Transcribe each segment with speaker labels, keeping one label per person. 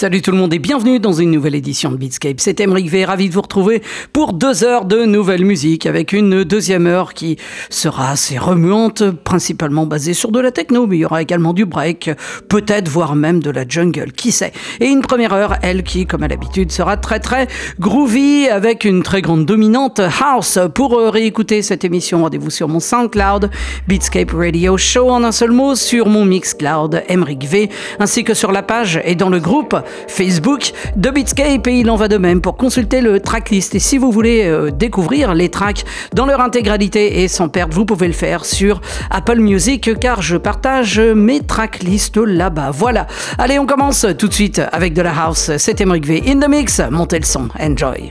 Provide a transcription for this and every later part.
Speaker 1: Salut tout le monde et bienvenue dans une nouvelle édition de Beatscape. C'est Emeric V, ravi de vous retrouver pour deux heures de nouvelle musique avec une deuxième heure qui sera assez remuante, principalement basée sur de la techno, mais il y aura également du break, peut-être voire même de la jungle, qui sait. Et une première heure, elle qui, comme à l'habitude, sera très très groovy avec une très grande dominante house. Pour euh, réécouter cette émission, rendez-vous sur mon SoundCloud, Beatscape Radio Show en un seul mot, sur mon Mixcloud, Emeric V, ainsi que sur la page et dans le groupe Facebook de Beatscape et il en va de même pour consulter le tracklist. Et si vous voulez euh, découvrir les tracks dans leur intégralité et sans perdre, vous pouvez le faire sur Apple Music car je partage mes tracklists là-bas. Voilà. Allez, on commence tout de suite avec de la house. C'était Emric V in the mix. Montez le son. Enjoy.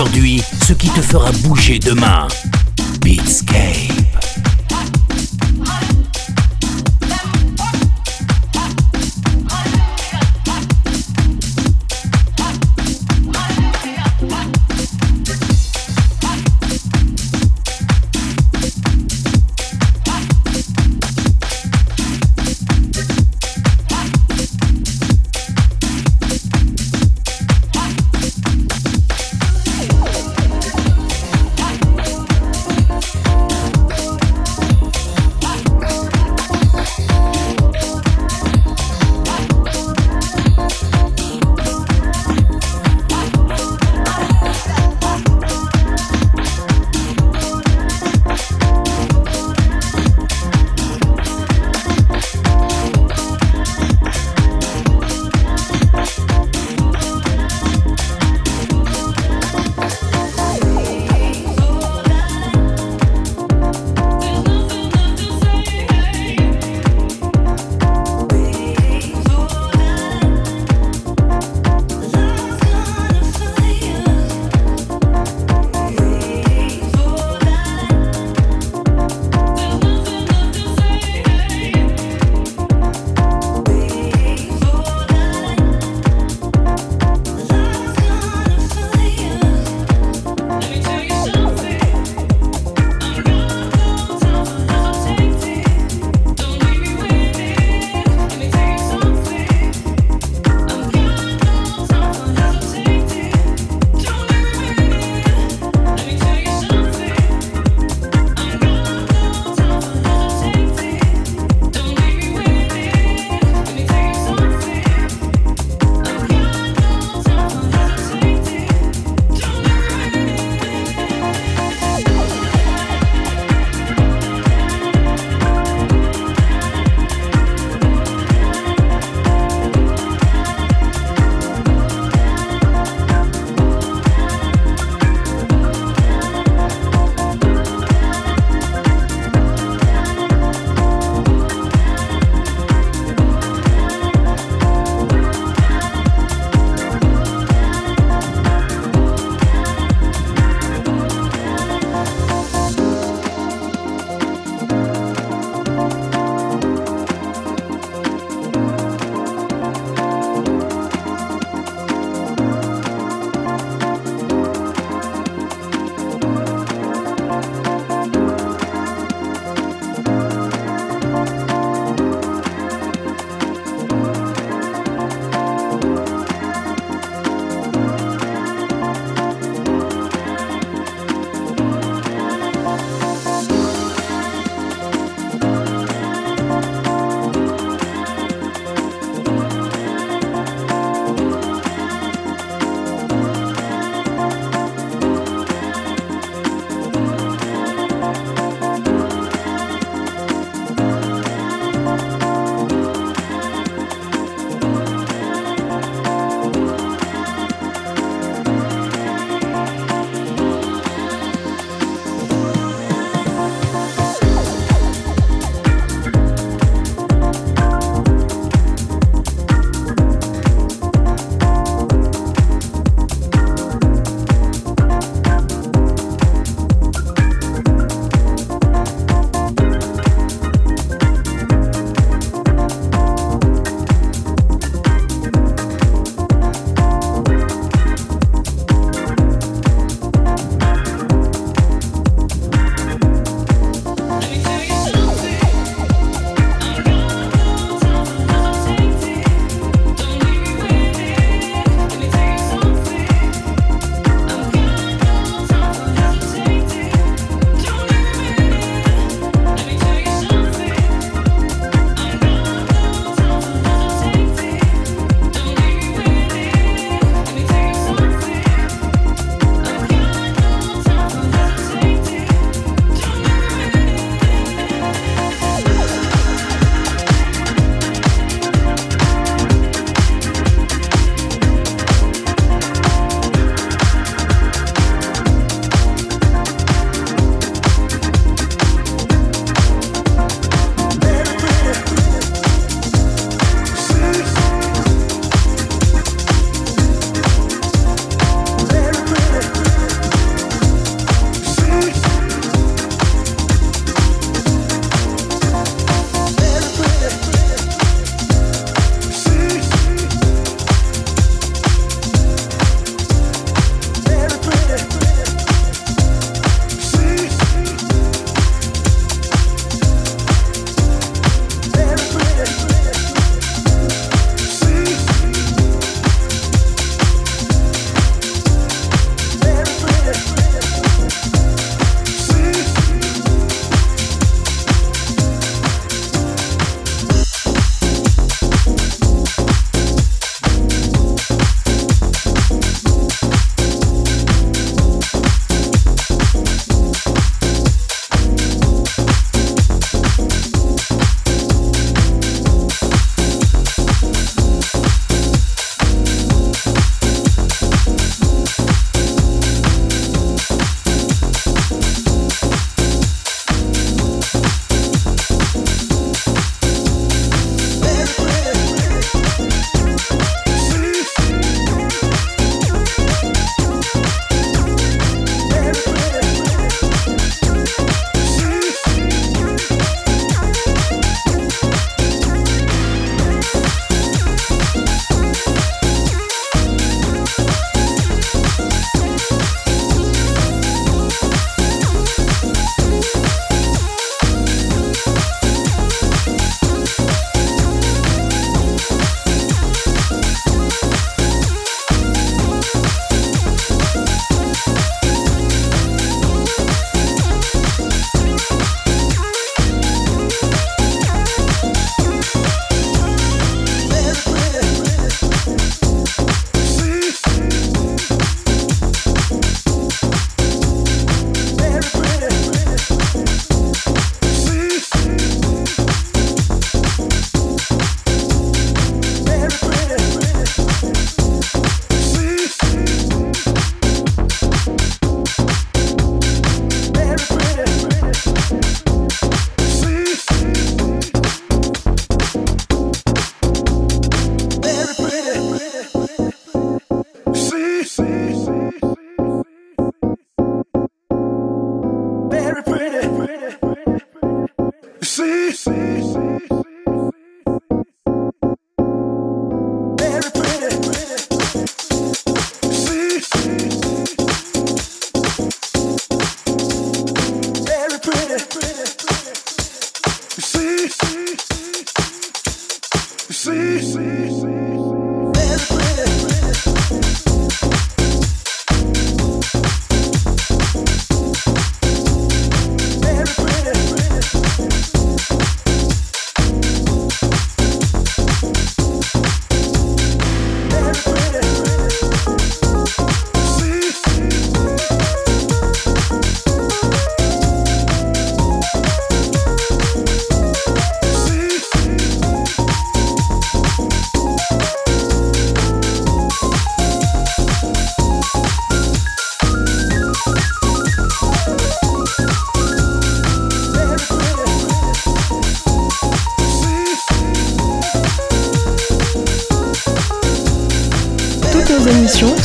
Speaker 2: Aujourd'hui ce qui te fera bouger demain.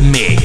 Speaker 2: the mix.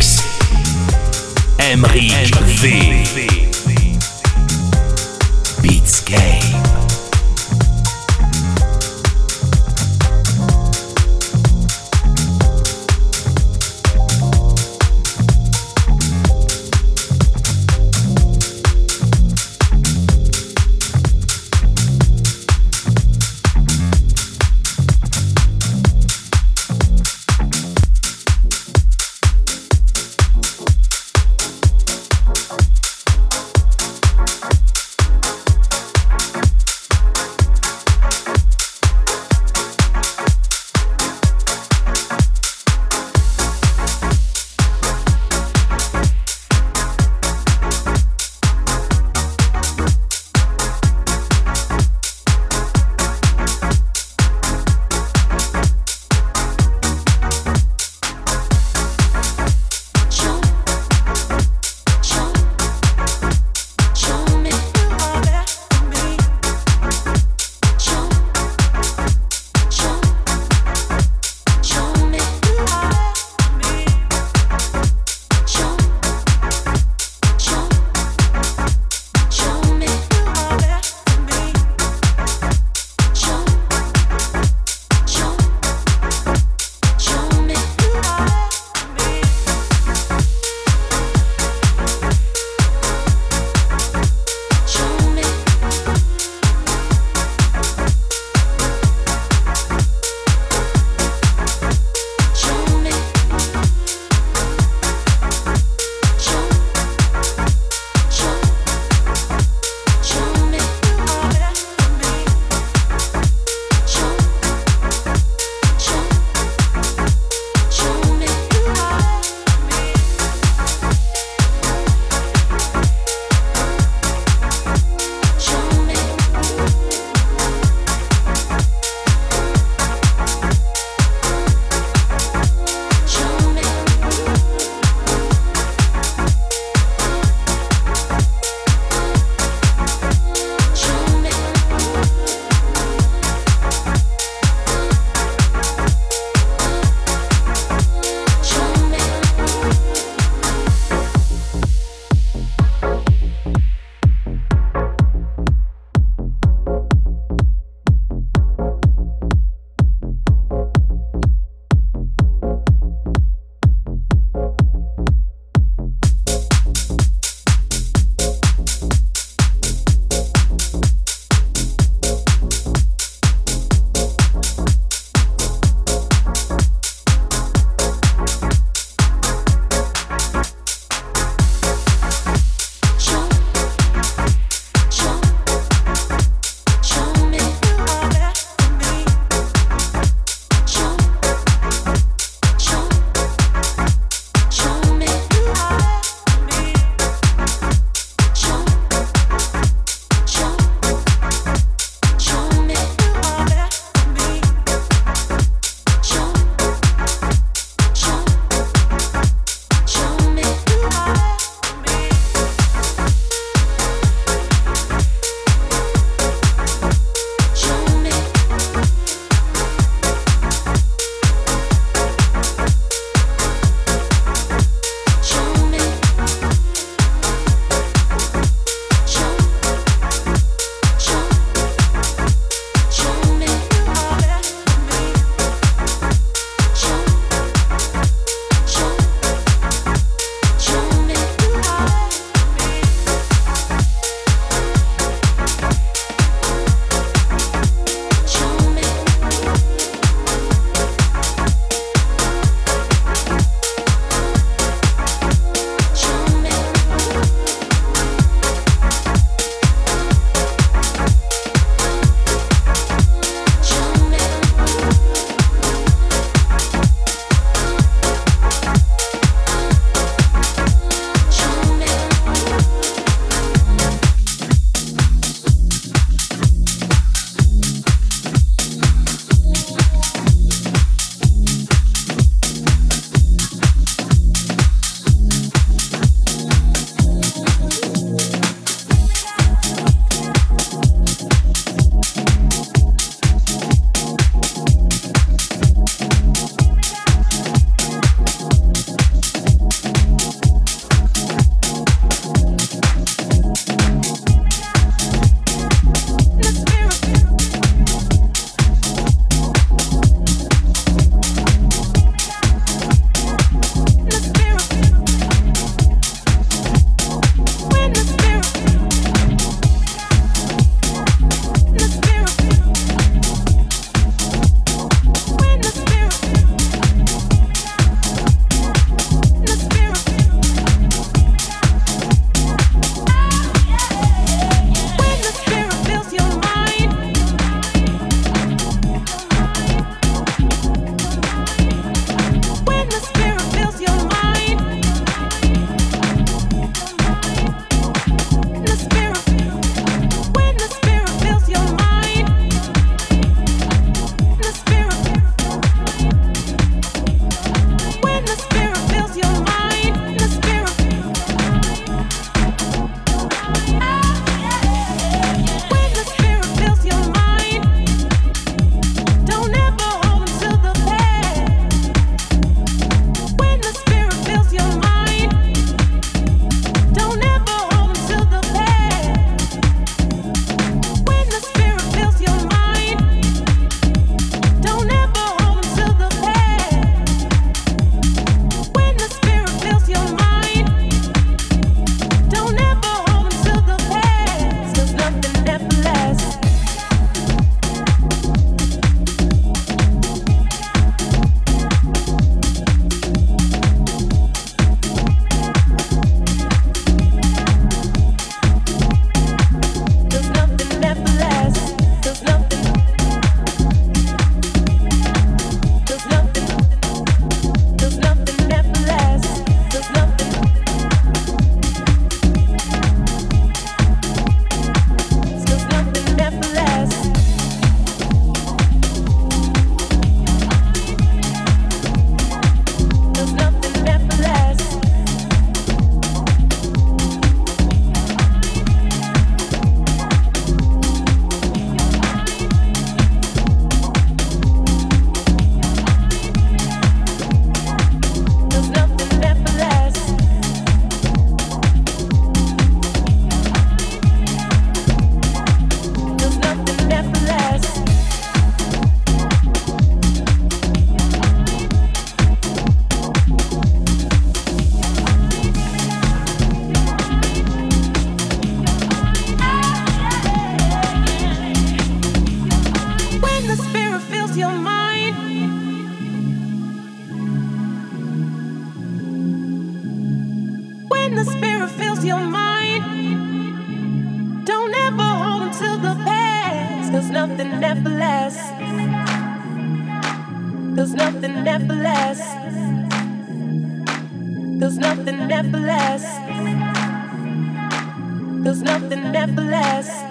Speaker 3: lasts.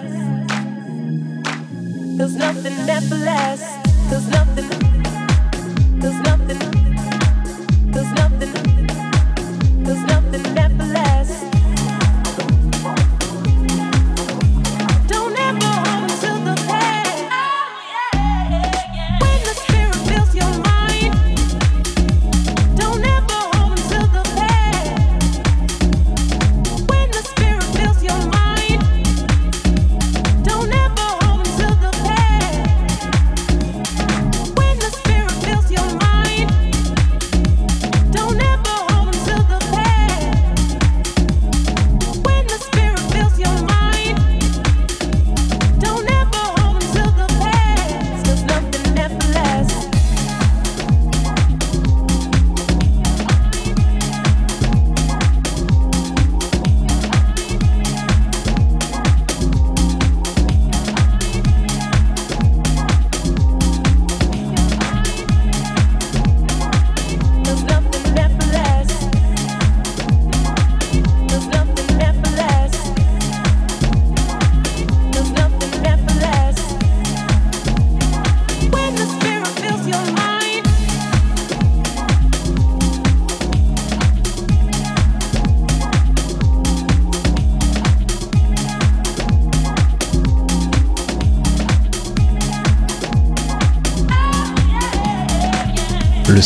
Speaker 3: Cause nothing ever lasts. Cause nothing. Cause nothing.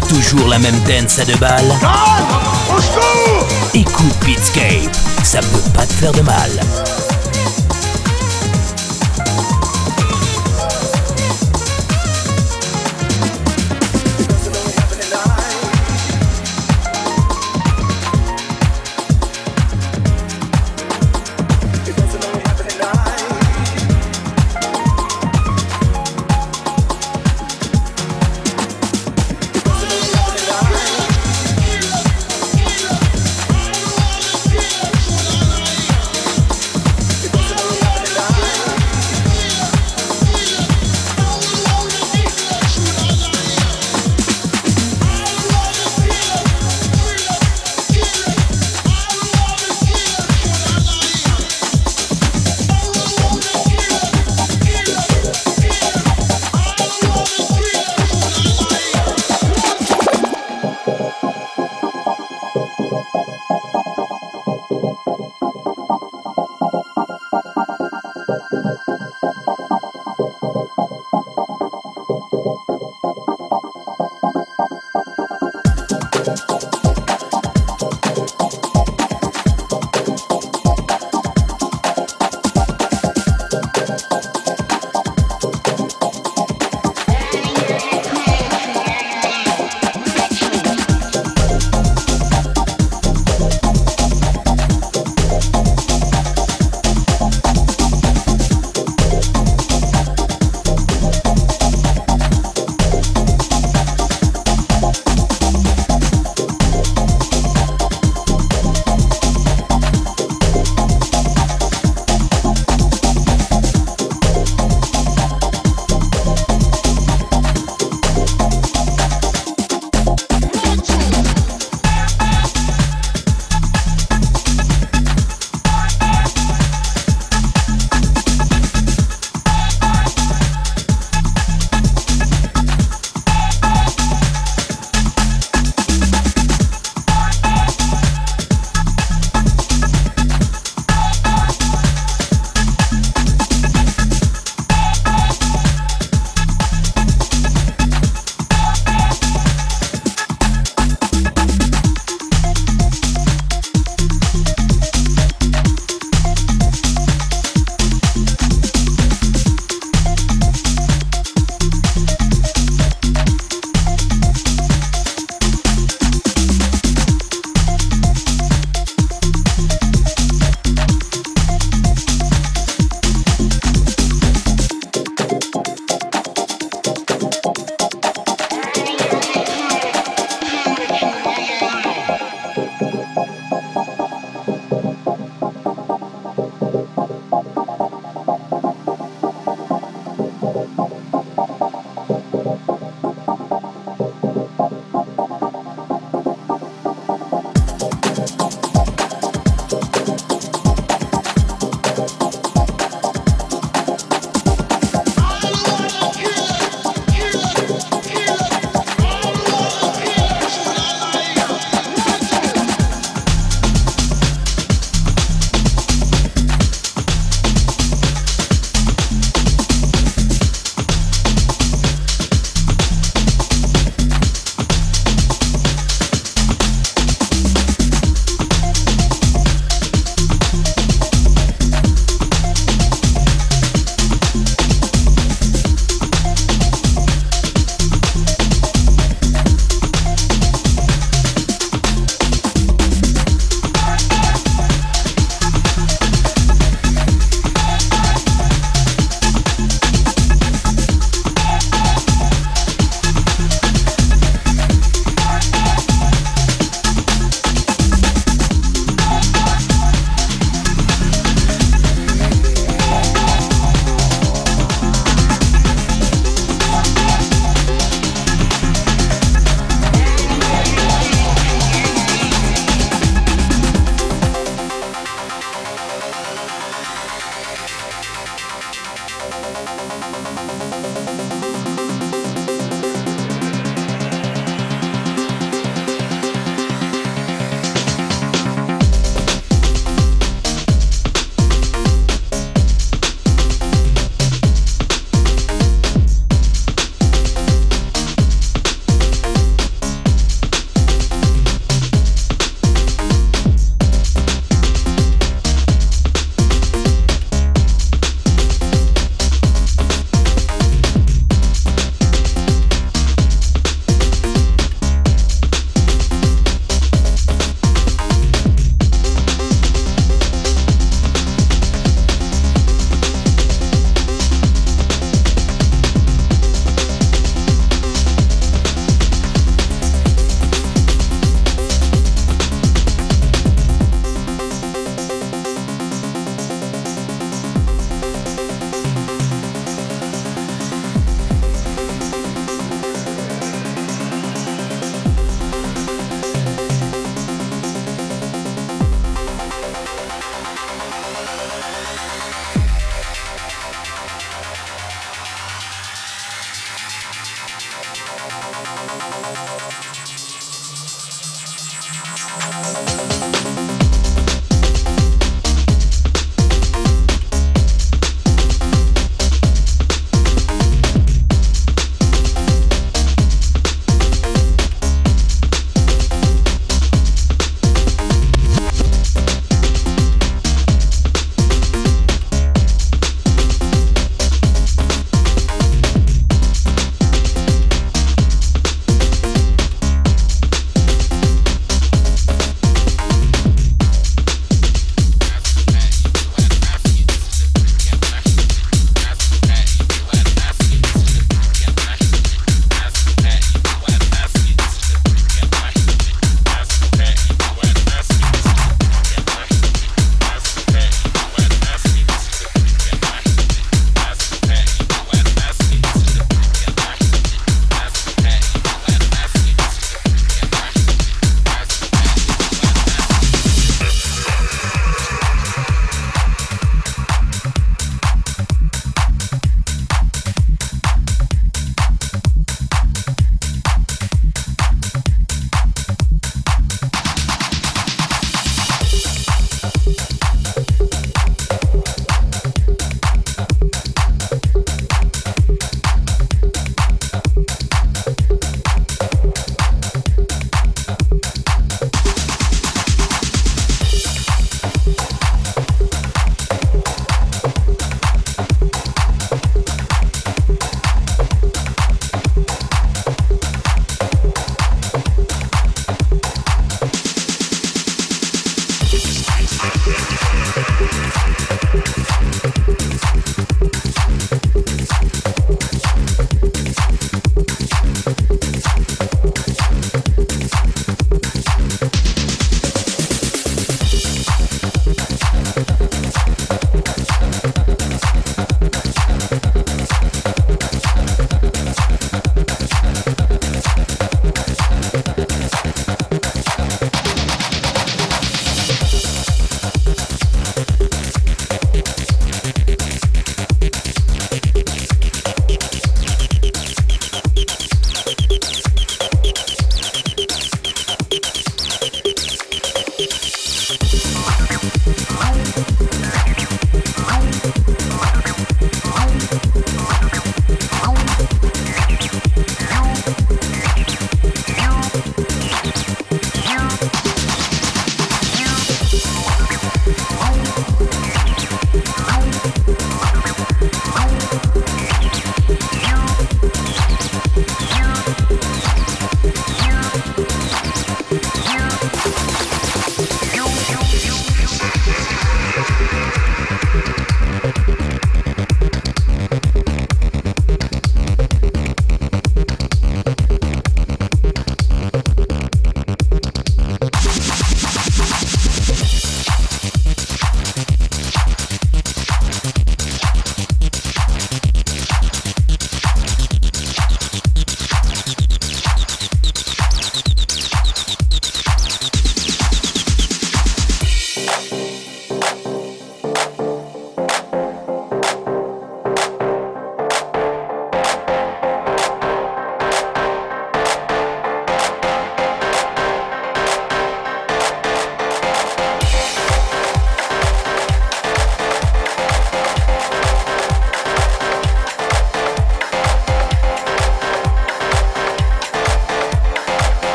Speaker 2: Toujours la même dance à deux balles. Écoute Beatscape, ça peut pas te faire de mal.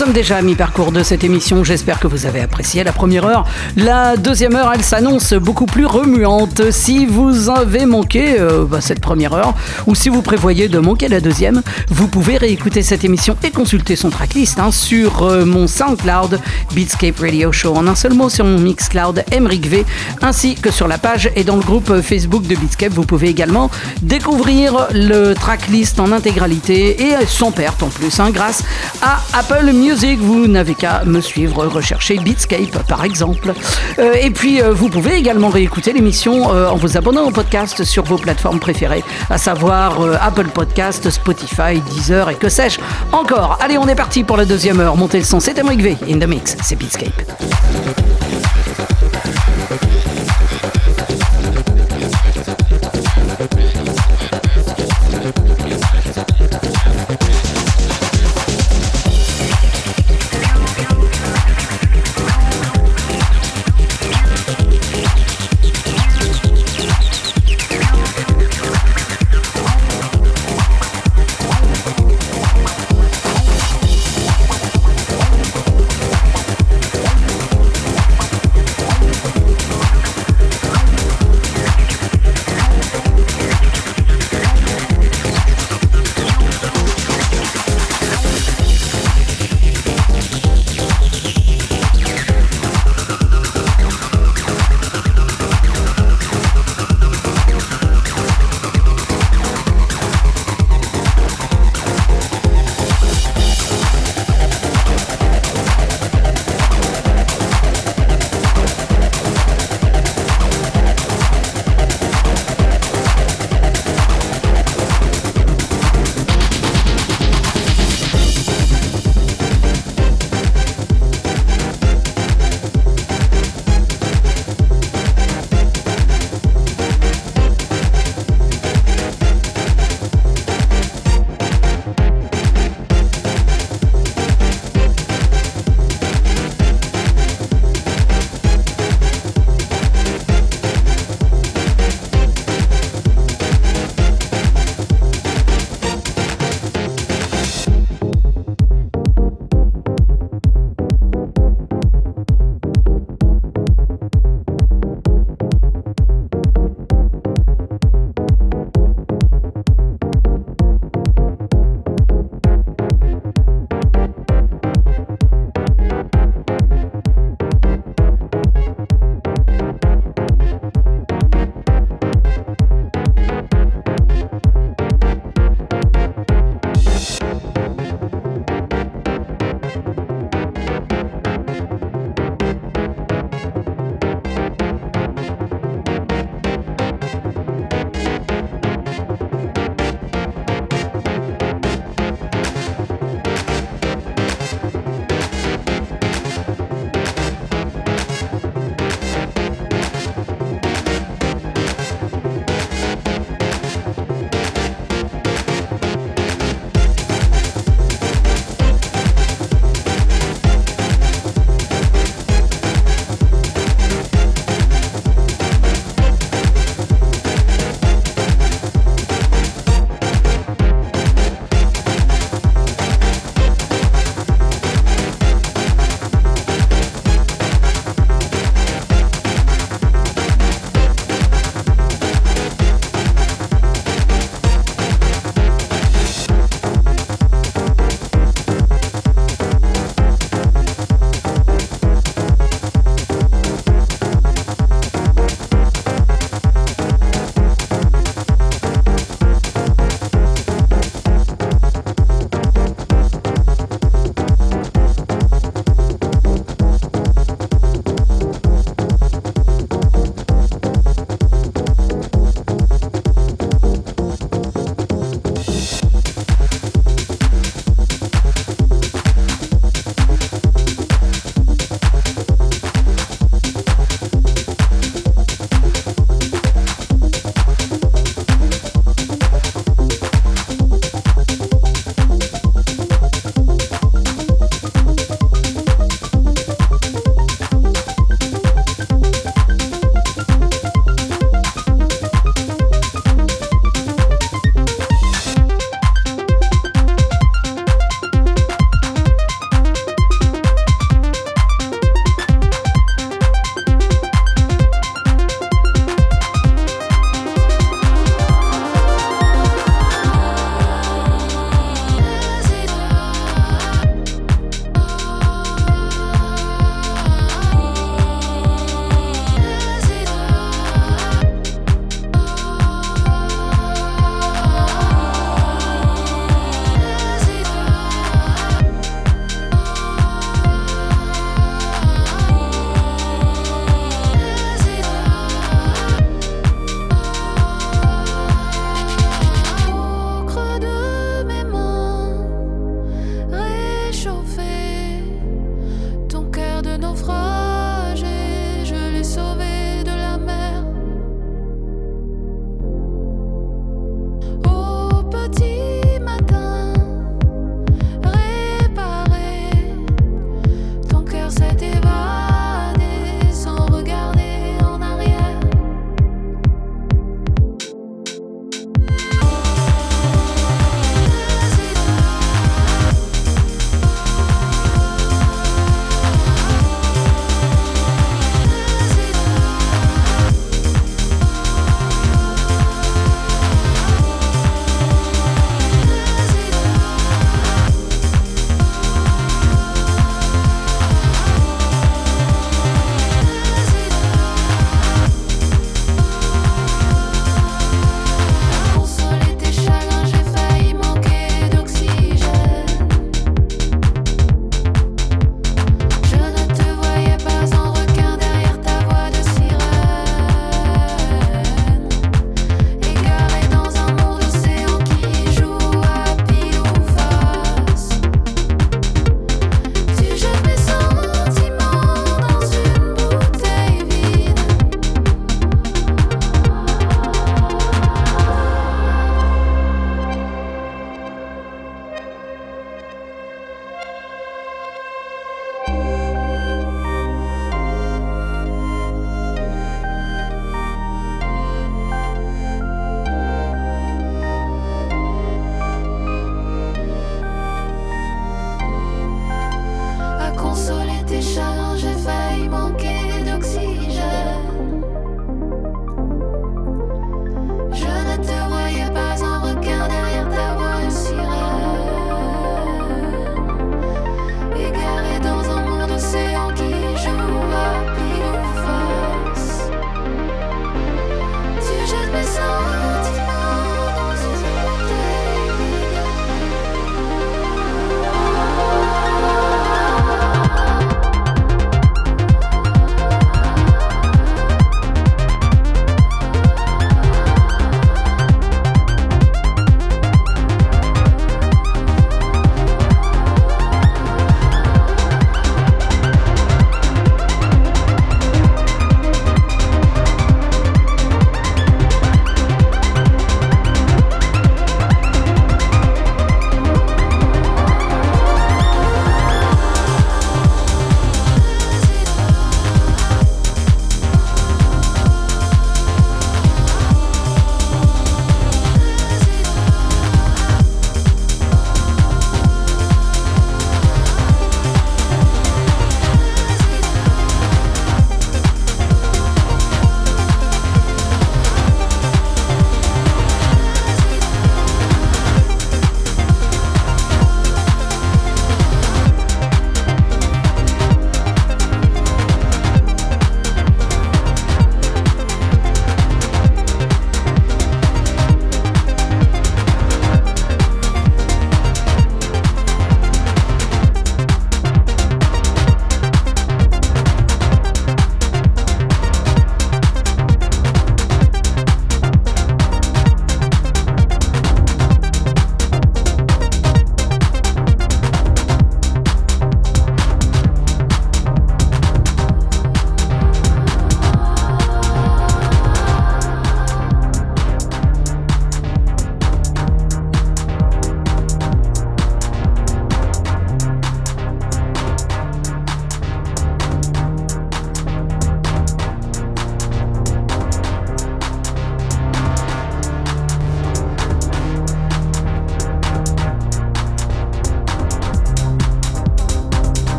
Speaker 1: Sommes déjà à mi-parcours de cette émission. J'espère que vous avez apprécié la première heure. La deuxième heure, elle s'annonce beaucoup plus remuante. Si vous avez manqué euh, bah, cette première heure, ou si vous prévoyez de manquer la deuxième, vous pouvez réécouter cette émission et consulter son tracklist hein, sur euh, mon SoundCloud Beatscape Radio Show. En un seul mot, sur mon Mixcloud Emric V, ainsi que sur la page et dans le groupe Facebook de Beatscape. Vous pouvez également découvrir le tracklist en intégralité et sans perte en plus, hein, grâce à Apple Music. Vous n'avez qu'à me suivre, rechercher Beatscape par exemple. Euh, et puis euh, vous pouvez également réécouter l'émission euh, en vous abonnant au podcast sur vos plateformes préférées, à savoir Apple Podcast, Spotify, Deezer et que sais-je encore. Allez, on est parti pour la deuxième heure. Montez le son, c'est Emric V. In the mix, c'est Beatscape.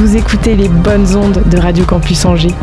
Speaker 3: Vous
Speaker 4: écoutez les bonnes ondes de Radio Campus Angers.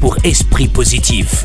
Speaker 2: Pour esprit positif.